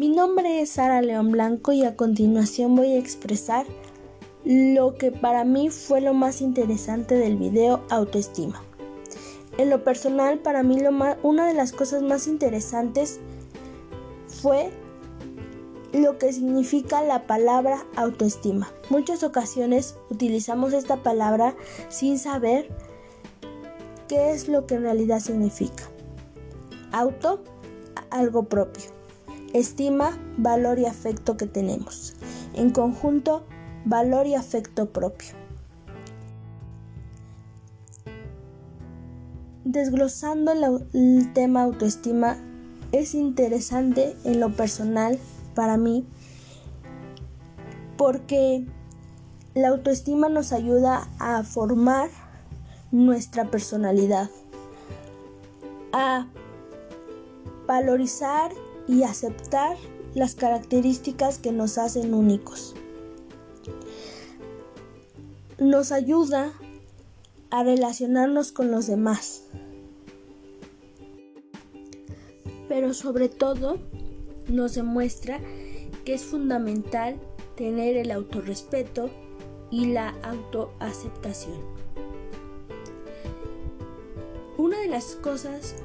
Mi nombre es Sara León Blanco y a continuación voy a expresar lo que para mí fue lo más interesante del video autoestima. En lo personal, para mí lo una de las cosas más interesantes fue lo que significa la palabra autoestima. Muchas ocasiones utilizamos esta palabra sin saber qué es lo que en realidad significa. Auto, algo propio. Estima, valor y afecto que tenemos. En conjunto, valor y afecto propio. Desglosando el tema autoestima, es interesante en lo personal para mí porque la autoestima nos ayuda a formar nuestra personalidad, a valorizar y aceptar las características que nos hacen únicos. Nos ayuda a relacionarnos con los demás. Pero sobre todo nos demuestra que es fundamental tener el autorrespeto y la autoaceptación. Una de las cosas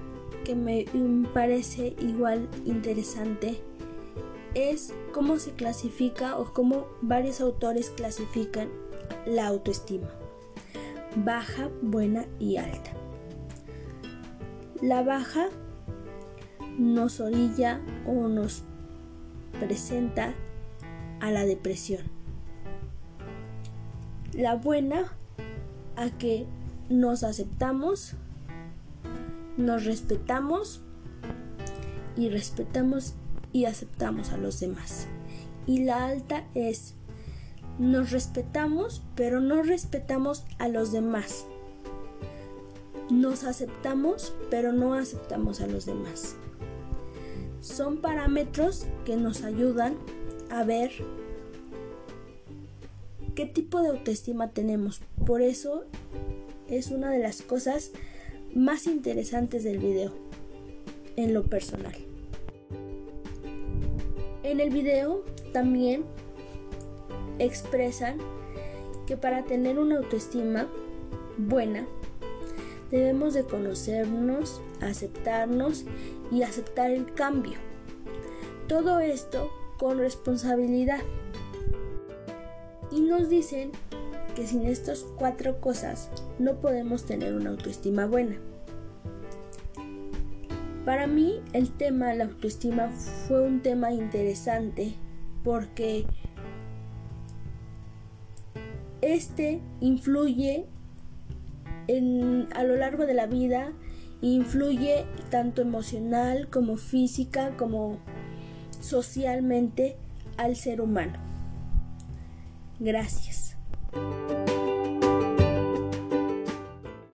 que me parece igual interesante es cómo se clasifica o cómo varios autores clasifican la autoestima. Baja, buena y alta. La baja nos orilla o nos presenta a la depresión. La buena a que nos aceptamos, nos respetamos y respetamos y aceptamos a los demás. Y la alta es nos respetamos, pero no respetamos a los demás. Nos aceptamos, pero no aceptamos a los demás. Son parámetros que nos ayudan a ver qué tipo de autoestima tenemos. Por eso es una de las cosas más interesantes del video, en lo personal. En el video también expresan que para tener una autoestima buena debemos de conocernos, aceptarnos y aceptar el cambio. Todo esto con responsabilidad. Y nos dicen que sin estas cuatro cosas no podemos tener una autoestima buena. Para mí el tema la autoestima fue un tema interesante porque este influye a lo largo de la vida influye tanto emocional como física como socialmente al ser humano. Gracias. Thank you.